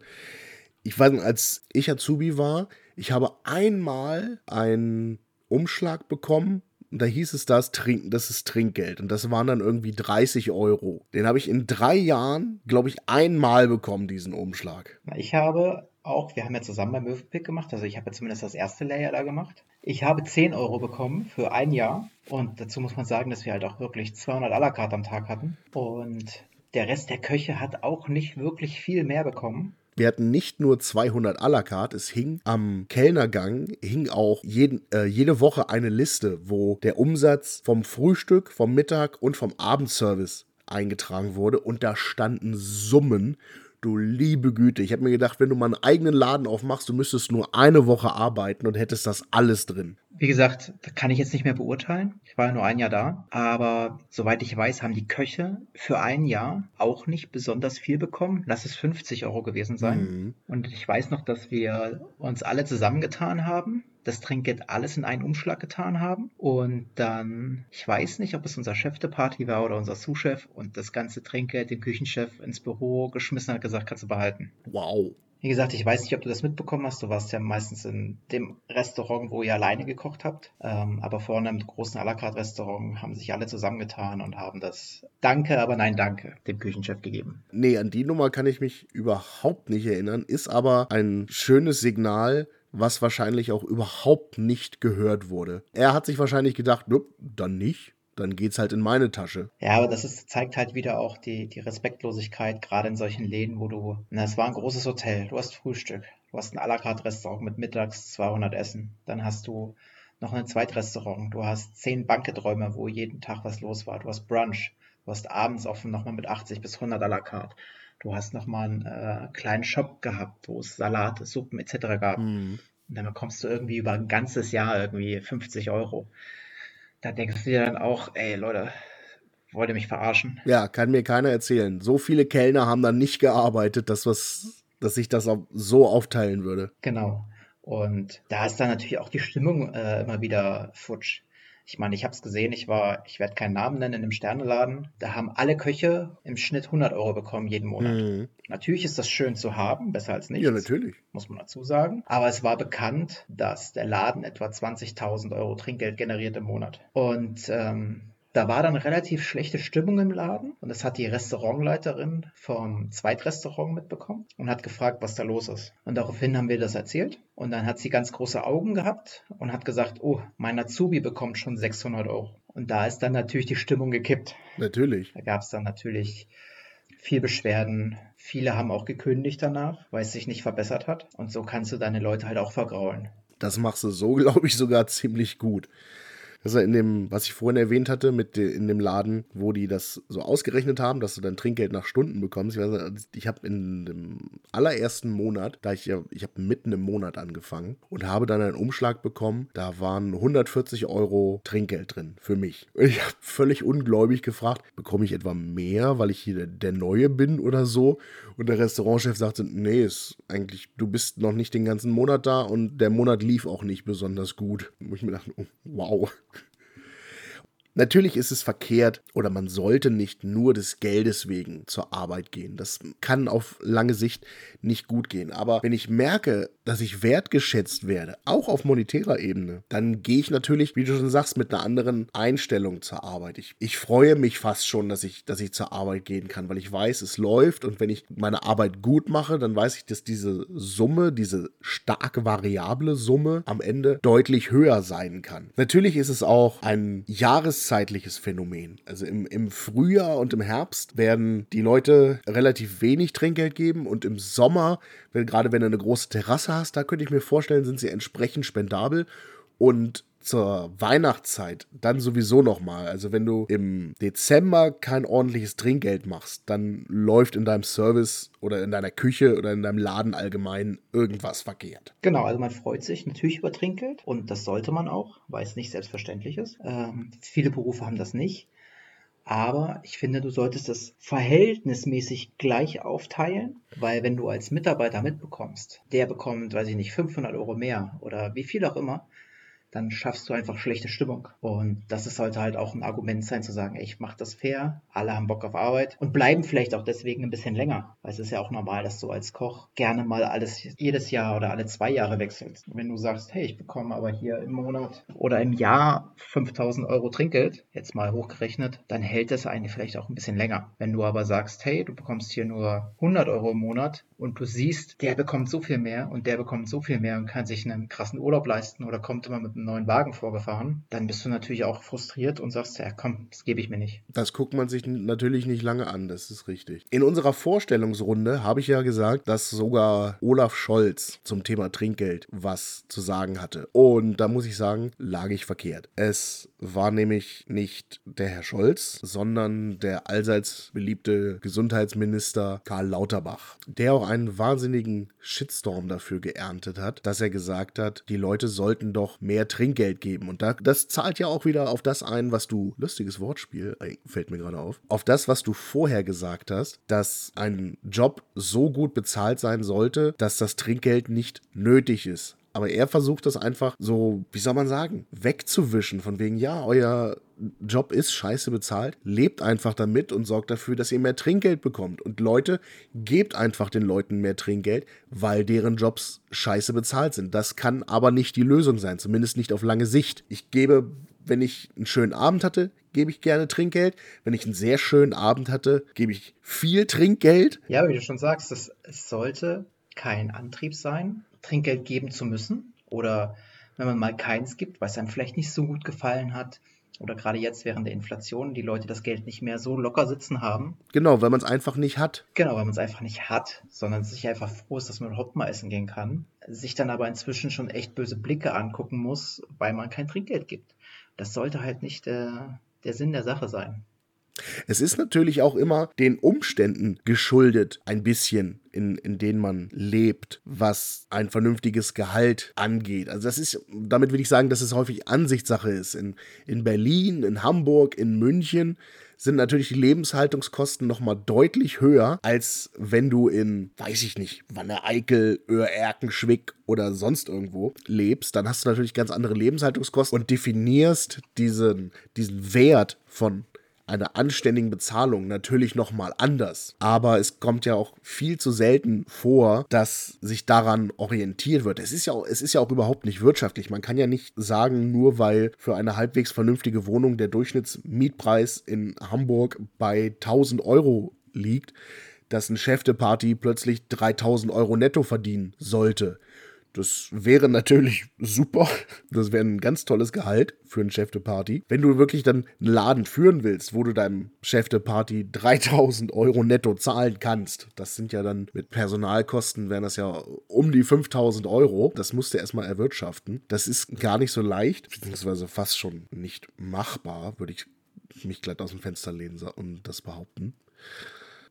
Ich weiß nicht, als ich Azubi war, ich habe einmal einen Umschlag bekommen und da hieß es, das, Trink, das ist Trinkgeld. Und das waren dann irgendwie 30 Euro. Den habe ich in drei Jahren, glaube ich, einmal bekommen, diesen Umschlag. Ich habe auch, wir haben ja zusammen beim Möwenpick gemacht, also ich habe ja zumindest das erste Layer da gemacht. Ich habe 10 Euro bekommen für ein Jahr und dazu muss man sagen, dass wir halt auch wirklich 200 à la carte am Tag hatten und der Rest der Köche hat auch nicht wirklich viel mehr bekommen. Wir hatten nicht nur 200 à la carte, es hing am Kellnergang, hing auch jeden, äh, jede Woche eine Liste, wo der Umsatz vom Frühstück, vom Mittag und vom Abendservice eingetragen wurde. Und da standen Summen Du liebe Güte. Ich habe mir gedacht, wenn du mal einen eigenen Laden aufmachst, du müsstest nur eine Woche arbeiten und hättest das alles drin. Wie gesagt, kann ich jetzt nicht mehr beurteilen. Ich war ja nur ein Jahr da. Aber soweit ich weiß, haben die Köche für ein Jahr auch nicht besonders viel bekommen. Lass es 50 Euro gewesen sein. Mhm. Und ich weiß noch, dass wir uns alle zusammengetan haben das Trinkgeld alles in einen Umschlag getan haben. Und dann, ich weiß nicht, ob es unser Chef der Party war oder unser Sous-Chef und das ganze Trinkgeld dem Küchenchef ins Büro geschmissen hat, gesagt, kannst du behalten. Wow. Wie gesagt, ich weiß nicht, ob du das mitbekommen hast. Du warst ja meistens in dem Restaurant, wo ihr alleine gekocht habt. Ähm, aber vorne im großen à la carte Restaurant haben sich alle zusammengetan und haben das Danke, aber nein Danke dem Küchenchef gegeben. Nee, an die Nummer kann ich mich überhaupt nicht erinnern. Ist aber ein schönes Signal, was wahrscheinlich auch überhaupt nicht gehört wurde. Er hat sich wahrscheinlich gedacht, dann nicht, dann geht's halt in meine Tasche. Ja, aber das ist, zeigt halt wieder auch die, die Respektlosigkeit, gerade in solchen Läden, wo du, na, es war ein großes Hotel, du hast Frühstück, du hast ein à la carte Restaurant mit mittags 200 Essen, dann hast du noch ein Zweitrestaurant, du hast zehn Banqueträume, wo jeden Tag was los war, du hast Brunch, du hast abends offen nochmal mit 80 bis 100 à la carte. Du hast nochmal einen äh, kleinen Shop gehabt, wo es Salate, Suppen etc. gab. Mhm. Und dann bekommst du irgendwie über ein ganzes Jahr irgendwie 50 Euro. Da denkst du dir dann auch, ey Leute, wollt ihr mich verarschen? Ja, kann mir keiner erzählen. So viele Kellner haben dann nicht gearbeitet, dass, was, dass sich das so aufteilen würde. Genau. Und da ist dann natürlich auch die Stimmung äh, immer wieder futsch. Ich meine, ich habe es gesehen, ich war, ich werde keinen Namen nennen, in einem Sterneladen. Da haben alle Köche im Schnitt 100 Euro bekommen jeden Monat. Mhm. Natürlich ist das schön zu haben, besser als nichts. Ja, natürlich. Muss man dazu sagen. Aber es war bekannt, dass der Laden etwa 20.000 Euro Trinkgeld generiert im Monat. Und ähm, da war dann relativ schlechte Stimmung im Laden und das hat die Restaurantleiterin vom Zweitrestaurant mitbekommen und hat gefragt, was da los ist. Und daraufhin haben wir das erzählt und dann hat sie ganz große Augen gehabt und hat gesagt, oh, mein Azubi bekommt schon 600 Euro. Und da ist dann natürlich die Stimmung gekippt. Natürlich. Da gab es dann natürlich viel Beschwerden. Viele haben auch gekündigt danach, weil es sich nicht verbessert hat. Und so kannst du deine Leute halt auch vergraulen. Das machst du so, *laughs* glaube ich, sogar ziemlich gut. Das ist in dem, was ich vorhin erwähnt hatte, mit de, in dem Laden, wo die das so ausgerechnet haben, dass du dann Trinkgeld nach Stunden bekommst. Ich, ich habe in dem allerersten Monat, da ich ja, ich habe mitten im Monat angefangen und habe dann einen Umschlag bekommen, da waren 140 Euro Trinkgeld drin für mich. Und ich habe völlig ungläubig gefragt, bekomme ich etwa mehr, weil ich hier der, Neue bin oder so? Und der Restaurantchef sagte, nee, ist eigentlich, du bist noch nicht den ganzen Monat da und der Monat lief auch nicht besonders gut. Wo ich mir dachte, oh, wow. Natürlich ist es verkehrt oder man sollte nicht nur des Geldes wegen zur Arbeit gehen. Das kann auf lange Sicht nicht gut gehen. Aber wenn ich merke, dass ich wertgeschätzt werde, auch auf monetärer Ebene, dann gehe ich natürlich, wie du schon sagst, mit einer anderen Einstellung zur Arbeit. Ich, ich freue mich fast schon, dass ich, dass ich zur Arbeit gehen kann, weil ich weiß, es läuft und wenn ich meine Arbeit gut mache, dann weiß ich, dass diese Summe, diese stark variable Summe am Ende deutlich höher sein kann. Natürlich ist es auch ein Jahres jahreszeitliches Phänomen. Also im, im Frühjahr und im Herbst werden die Leute relativ wenig Trinkgeld geben und im Sommer, wenn, gerade wenn du eine große Terrasse hast, da könnte ich mir vorstellen, sind sie entsprechend spendabel und zur Weihnachtszeit dann sowieso nochmal. Also wenn du im Dezember kein ordentliches Trinkgeld machst, dann läuft in deinem Service oder in deiner Küche oder in deinem Laden allgemein irgendwas verkehrt. Genau, also man freut sich natürlich über Trinkgeld und das sollte man auch, weil es nicht selbstverständlich ist. Ähm, viele Berufe haben das nicht. Aber ich finde, du solltest es verhältnismäßig gleich aufteilen, weil wenn du als Mitarbeiter mitbekommst, der bekommt, weiß ich nicht, 500 Euro mehr oder wie viel auch immer, dann schaffst du einfach schlechte Stimmung. Und das sollte halt auch ein Argument sein, zu sagen, ey, ich mache das fair, alle haben Bock auf Arbeit und bleiben vielleicht auch deswegen ein bisschen länger. Weil es ist ja auch normal, dass du als Koch gerne mal alles jedes Jahr oder alle zwei Jahre wechselst. wenn du sagst, hey, ich bekomme aber hier im Monat oder im Jahr 5000 Euro Trinkgeld, jetzt mal hochgerechnet, dann hält es einen vielleicht auch ein bisschen länger. Wenn du aber sagst, hey, du bekommst hier nur 100 Euro im Monat und du siehst, der bekommt so viel mehr und der bekommt so viel mehr und kann sich einen krassen Urlaub leisten oder kommt immer mit einem neuen Wagen vorgefahren, dann bist du natürlich auch frustriert und sagst, ja komm, das gebe ich mir nicht. Das guckt man sich natürlich nicht lange an, das ist richtig. In unserer Vorstellungsrunde habe ich ja gesagt, dass sogar Olaf Scholz zum Thema Trinkgeld was zu sagen hatte. Und da muss ich sagen, lag ich verkehrt. Es war nämlich nicht der Herr Scholz, sondern der allseits beliebte Gesundheitsminister Karl Lauterbach, der auch einen wahnsinnigen Shitstorm dafür geerntet hat, dass er gesagt hat, die Leute sollten doch mehr Trinkgeld geben. Und da, das zahlt ja auch wieder auf das ein, was du, lustiges Wortspiel, fällt mir gerade auf, auf das, was du vorher gesagt hast, dass ein Job so gut bezahlt sein sollte, dass das Trinkgeld nicht nötig ist. Aber er versucht das einfach so, wie soll man sagen, wegzuwischen. Von wegen, ja, euer Job ist scheiße bezahlt, lebt einfach damit und sorgt dafür, dass ihr mehr Trinkgeld bekommt. Und Leute, gebt einfach den Leuten mehr Trinkgeld, weil deren Jobs scheiße bezahlt sind. Das kann aber nicht die Lösung sein, zumindest nicht auf lange Sicht. Ich gebe, wenn ich einen schönen Abend hatte, gebe ich gerne Trinkgeld. Wenn ich einen sehr schönen Abend hatte, gebe ich viel Trinkgeld. Ja, wie du schon sagst, es sollte kein Antrieb sein, Trinkgeld geben zu müssen. Oder wenn man mal keins gibt, weil es einem vielleicht nicht so gut gefallen hat, oder gerade jetzt während der Inflation die Leute das Geld nicht mehr so locker sitzen haben. Genau, weil man es einfach nicht hat. Genau, weil man es einfach nicht hat, sondern sich einfach froh ist, dass man überhaupt mal essen gehen kann. Sich dann aber inzwischen schon echt böse Blicke angucken muss, weil man kein Trinkgeld gibt. Das sollte halt nicht der, der Sinn der Sache sein. Es ist natürlich auch immer den Umständen geschuldet, ein bisschen, in, in denen man lebt, was ein vernünftiges Gehalt angeht. Also das ist, damit will ich sagen, dass es häufig Ansichtssache ist. In, in Berlin, in Hamburg, in München sind natürlich die Lebenshaltungskosten nochmal deutlich höher, als wenn du in, weiß ich nicht, Wanne-Eickel, Öhr-Erkenschwick oder sonst irgendwo lebst. Dann hast du natürlich ganz andere Lebenshaltungskosten und definierst diesen, diesen Wert von einer anständigen Bezahlung natürlich nochmal anders. Aber es kommt ja auch viel zu selten vor, dass sich daran orientiert wird. Es ist ja auch, es ist ja auch überhaupt nicht wirtschaftlich. Man kann ja nicht sagen, nur weil für eine halbwegs vernünftige Wohnung der Durchschnittsmietpreis in Hamburg bei 1000 Euro liegt, dass ein Chef de Party plötzlich 3000 Euro netto verdienen sollte. Das wäre natürlich super. Das wäre ein ganz tolles Gehalt für einen Chef de Party. Wenn du wirklich dann einen Laden führen willst, wo du deinem Chef de Party 3000 Euro netto zahlen kannst, das sind ja dann mit Personalkosten, wären das ja um die 5000 Euro. Das musst du erstmal erwirtschaften. Das ist gar nicht so leicht, beziehungsweise fast schon nicht machbar, würde ich mich glatt aus dem Fenster lehnen und das behaupten.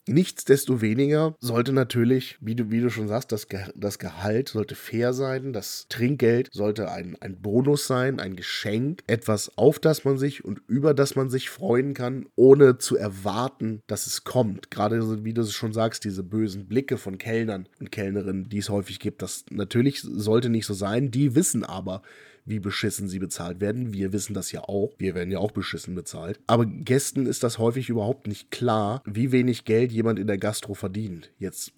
Nichtsdestoweniger sollte natürlich, wie du, wie du schon sagst, das, Ge das Gehalt sollte fair sein, das Trinkgeld sollte ein, ein Bonus sein, ein Geschenk, etwas, auf das man sich und über das man sich freuen kann, ohne zu erwarten, dass es kommt. Gerade wie du es schon sagst, diese bösen Blicke von Kellnern und Kellnerinnen, die es häufig gibt, das natürlich sollte nicht so sein. Die wissen aber, wie beschissen sie bezahlt werden. Wir wissen das ja auch. Wir werden ja auch beschissen bezahlt. Aber Gästen ist das häufig überhaupt nicht klar, wie wenig Geld jemand in der Gastro verdient. Jetzt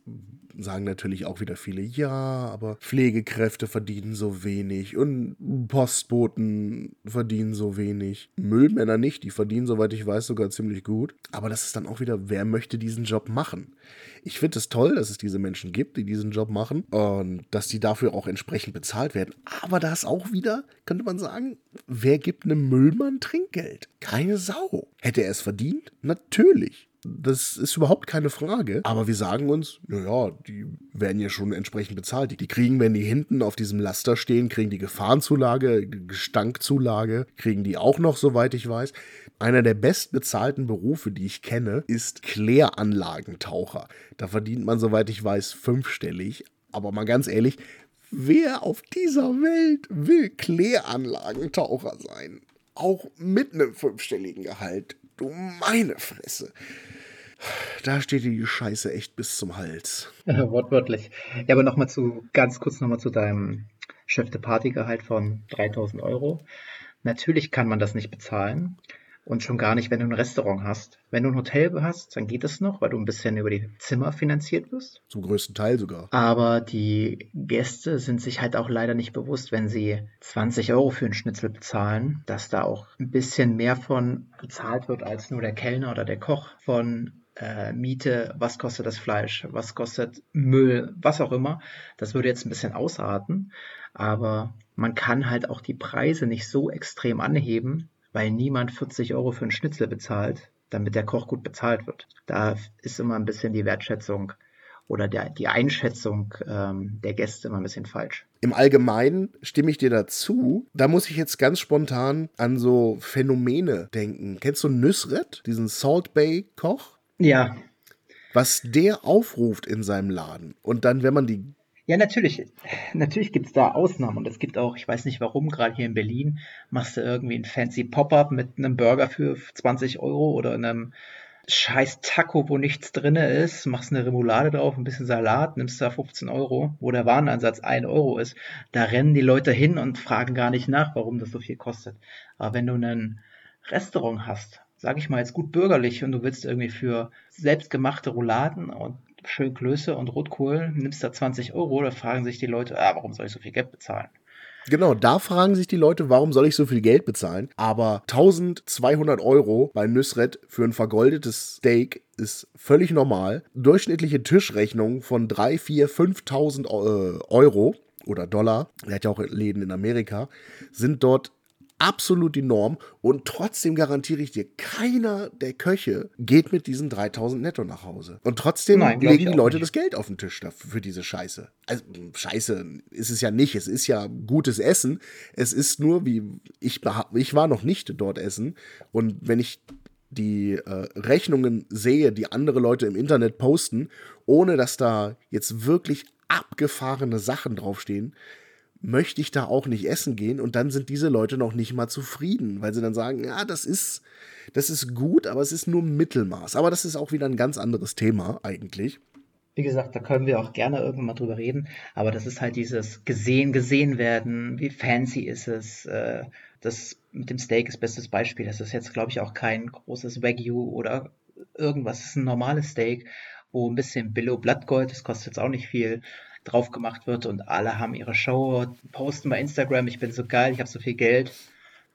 sagen natürlich auch wieder viele, ja, aber Pflegekräfte verdienen so wenig und Postboten verdienen so wenig. Müllmänner nicht, die verdienen, soweit ich weiß, sogar ziemlich gut. Aber das ist dann auch wieder, wer möchte diesen Job machen? Ich finde es toll, dass es diese Menschen gibt, die diesen Job machen und dass die dafür auch entsprechend bezahlt werden. Aber da ist auch wieder, könnte man sagen, wer gibt einem Müllmann Trinkgeld? Keine Sau. Hätte er es verdient? Natürlich. Das ist überhaupt keine Frage. Aber wir sagen uns, naja, die werden ja schon entsprechend bezahlt. Die kriegen, wenn die hinten auf diesem Laster stehen, kriegen die Gefahrenzulage, Gestankzulage, kriegen die auch noch, soweit ich weiß. Einer der bestbezahlten Berufe, die ich kenne, ist Kläranlagentaucher. Da verdient man, soweit ich weiß, fünfstellig. Aber mal ganz ehrlich, wer auf dieser Welt will Kläranlagentaucher sein? Auch mit einem fünfstelligen Gehalt. Du meine Fresse. Da steht die Scheiße echt bis zum Hals. *laughs* Wortwörtlich. Ja, aber nochmal zu, ganz kurz nochmal zu deinem Chef de Party-Gehalt von 3000 Euro. Natürlich kann man das nicht bezahlen. Und schon gar nicht, wenn du ein Restaurant hast. Wenn du ein Hotel hast, dann geht es noch, weil du ein bisschen über die Zimmer finanziert wirst. Zum größten Teil sogar. Aber die Gäste sind sich halt auch leider nicht bewusst, wenn sie 20 Euro für einen Schnitzel bezahlen, dass da auch ein bisschen mehr von bezahlt wird als nur der Kellner oder der Koch von äh, Miete, was kostet das Fleisch, was kostet Müll, was auch immer. Das würde jetzt ein bisschen ausarten, aber man kann halt auch die Preise nicht so extrem anheben, weil niemand 40 Euro für einen Schnitzel bezahlt, damit der Koch gut bezahlt wird. Da ist immer ein bisschen die Wertschätzung oder der, die Einschätzung ähm, der Gäste immer ein bisschen falsch. Im Allgemeinen stimme ich dir dazu. Da muss ich jetzt ganz spontan an so Phänomene denken. Kennst du Nüsret, diesen Salt Bay Koch? Ja. Was der aufruft in seinem Laden und dann, wenn man die ja, natürlich. *laughs* Natürlich gibt es da Ausnahmen und es gibt auch, ich weiß nicht warum, gerade hier in Berlin machst du irgendwie ein fancy Pop-up mit einem Burger für 20 Euro oder einem scheiß Taco, wo nichts drin ist, machst eine Remoulade drauf, ein bisschen Salat, nimmst da 15 Euro, wo der Warenansatz 1 Euro ist. Da rennen die Leute hin und fragen gar nicht nach, warum das so viel kostet. Aber wenn du ein Restaurant hast, sag ich mal jetzt gut bürgerlich und du willst irgendwie für selbstgemachte Rouladen und schön Klöße und Rotkohl, nimmst da 20 Euro, da fragen sich die Leute, ah, warum soll ich so viel Geld bezahlen? Genau, da fragen sich die Leute, warum soll ich so viel Geld bezahlen? Aber 1200 Euro bei Nüsret für ein vergoldetes Steak ist völlig normal. Durchschnittliche Tischrechnung von 3, 4, 5000 Euro oder Dollar, er hat ja auch Läden in Amerika, sind dort absolut die Norm und trotzdem garantiere ich dir, keiner der Köche geht mit diesen 3000 netto nach Hause. Und trotzdem Nein, legen die Leute nicht. das Geld auf den Tisch dafür, für diese Scheiße. Also, Scheiße ist es ja nicht. Es ist ja gutes Essen. Es ist nur, wie ich, ich war noch nicht dort essen. Und wenn ich die äh, Rechnungen sehe, die andere Leute im Internet posten, ohne dass da jetzt wirklich abgefahrene Sachen draufstehen, möchte ich da auch nicht essen gehen und dann sind diese Leute noch nicht mal zufrieden, weil sie dann sagen, ja, das ist, das ist gut, aber es ist nur Mittelmaß. Aber das ist auch wieder ein ganz anderes Thema eigentlich. Wie gesagt, da können wir auch gerne irgendwann mal drüber reden, aber das ist halt dieses gesehen, gesehen werden, wie fancy ist es, äh, das mit dem Steak ist bestes Beispiel. Das ist jetzt, glaube ich, auch kein großes Wagyu oder irgendwas. Das ist ein normales Steak, wo ein bisschen Billow Blattgold, das kostet jetzt auch nicht viel, drauf gemacht wird und alle haben ihre Show, posten bei Instagram, ich bin so geil, ich habe so viel Geld.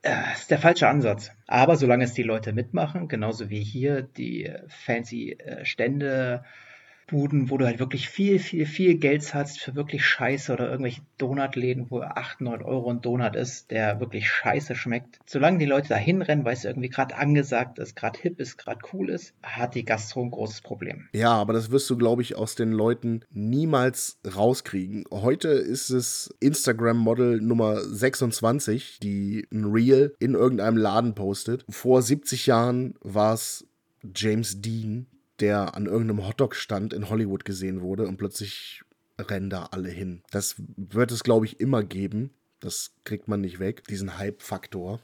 Das äh, ist der falsche Ansatz. Aber solange es die Leute mitmachen, genauso wie hier die fancy äh, Stände, Buden, wo du halt wirklich viel, viel, viel Geld zahlst für wirklich Scheiße oder irgendwelche Donutläden, wo 8, 9 Euro ein Donut ist, der wirklich scheiße schmeckt. Solange die Leute da hinrennen, weil es irgendwie gerade angesagt ist, gerade hip ist, gerade cool ist, hat die Gastro ein großes Problem. Ja, aber das wirst du, glaube ich, aus den Leuten niemals rauskriegen. Heute ist es Instagram-Model Nummer 26, die ein Reel in irgendeinem Laden postet. Vor 70 Jahren war es James Dean, der an irgendeinem Hotdog-Stand in Hollywood gesehen wurde und plötzlich rennen da alle hin. Das wird es, glaube ich, immer geben. Das kriegt man nicht weg, diesen Hype-Faktor.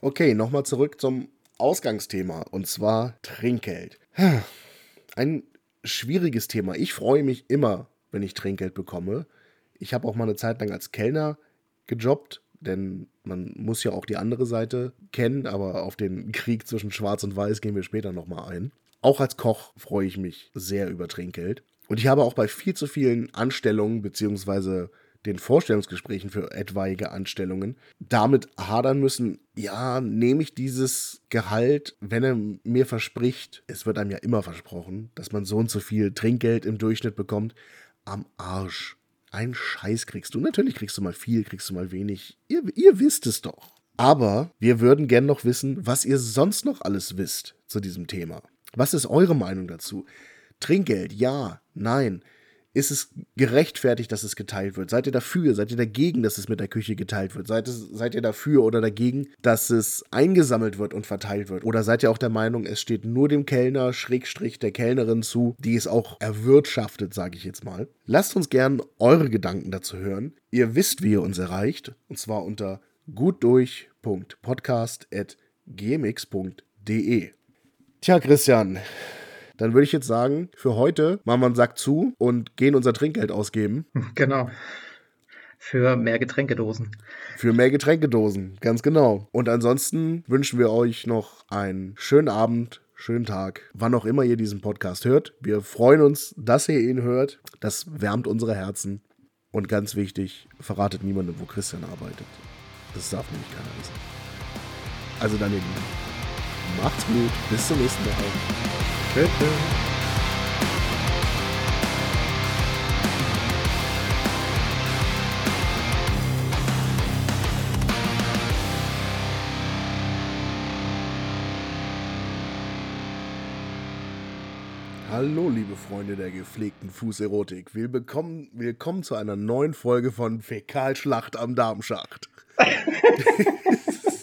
Okay, nochmal zurück zum Ausgangsthema und zwar Trinkgeld. *sighs* Ein schwieriges Thema. Ich freue mich immer, wenn ich Trinkgeld bekomme. Ich habe auch mal eine Zeit lang als Kellner gejobbt, denn man muss ja auch die andere Seite kennen, aber auf den Krieg zwischen Schwarz und Weiß gehen wir später nochmal ein. Auch als Koch freue ich mich sehr über Trinkgeld. Und ich habe auch bei viel zu vielen Anstellungen beziehungsweise den Vorstellungsgesprächen für etwaige Anstellungen damit hadern müssen, ja, nehme ich dieses Gehalt, wenn er mir verspricht, es wird einem ja immer versprochen, dass man so und so viel Trinkgeld im Durchschnitt bekommt, am Arsch. Ein Scheiß kriegst du. Natürlich kriegst du mal viel, kriegst du mal wenig. Ihr, ihr wisst es doch. Aber wir würden gern noch wissen, was ihr sonst noch alles wisst zu diesem Thema. Was ist eure Meinung dazu? Trinkgeld, ja, nein. Ist es gerechtfertigt, dass es geteilt wird? Seid ihr dafür? Seid ihr dagegen, dass es mit der Küche geteilt wird? Seid, es, seid ihr dafür oder dagegen, dass es eingesammelt wird und verteilt wird? Oder seid ihr auch der Meinung, es steht nur dem Kellner, Schrägstrich der Kellnerin zu, die es auch erwirtschaftet, sage ich jetzt mal? Lasst uns gern eure Gedanken dazu hören. Ihr wisst, wie ihr uns erreicht. Und zwar unter gutdurch.podcast.gmx.de. Tja, Christian, dann würde ich jetzt sagen, für heute machen wir einen Sack zu und gehen unser Trinkgeld ausgeben. *laughs* Genau. Für mehr Getränkedosen. Für mehr Getränkedosen, ganz genau. Und ansonsten wünschen wir euch noch einen schönen Abend, schönen Tag, wann auch immer ihr diesen Podcast hört. Wir freuen uns, dass ihr ihn hört. Das wärmt unsere Herzen. Und ganz wichtig, verratet niemandem, wo Christian arbeitet. Das darf nämlich keiner wissen. Also dann ihr Lieben. Macht's gut. Bis zum nächsten Mal. Tschüss. Hallo, liebe Freunde der gepflegten Fußerotik. Willkommen, willkommen zu einer neuen Folge von Fäkalschlacht am Darmschacht. *laughs*